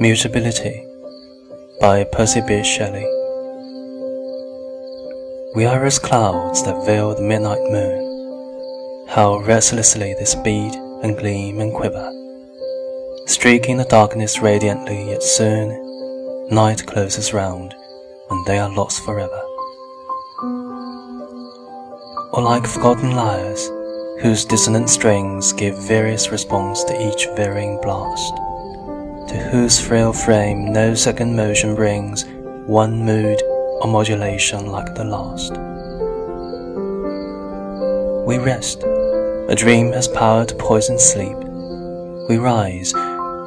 Mutability by Percy Bysshe Shelley. We are as clouds that veil the midnight moon. How restlessly they speed and gleam and quiver, streaking the darkness radiantly, yet soon night closes round and they are lost forever. Or like forgotten lyres, whose dissonant strings give various response to each varying blast to whose frail frame no second motion brings one mood or modulation like the last. We rest, a dream has power to poison sleep. We rise,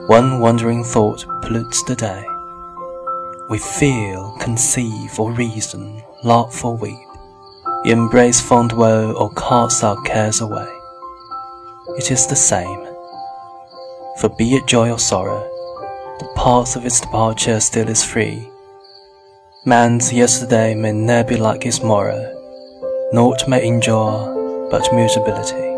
one wandering thought pollutes the day. We feel, conceive, or reason, laugh or weep, embrace fond woe or cast our cares away. It is the same, for be it joy or sorrow, the path of its departure still is free. Man's yesterday may ne'er be like his morrow, naught may endure but mutability.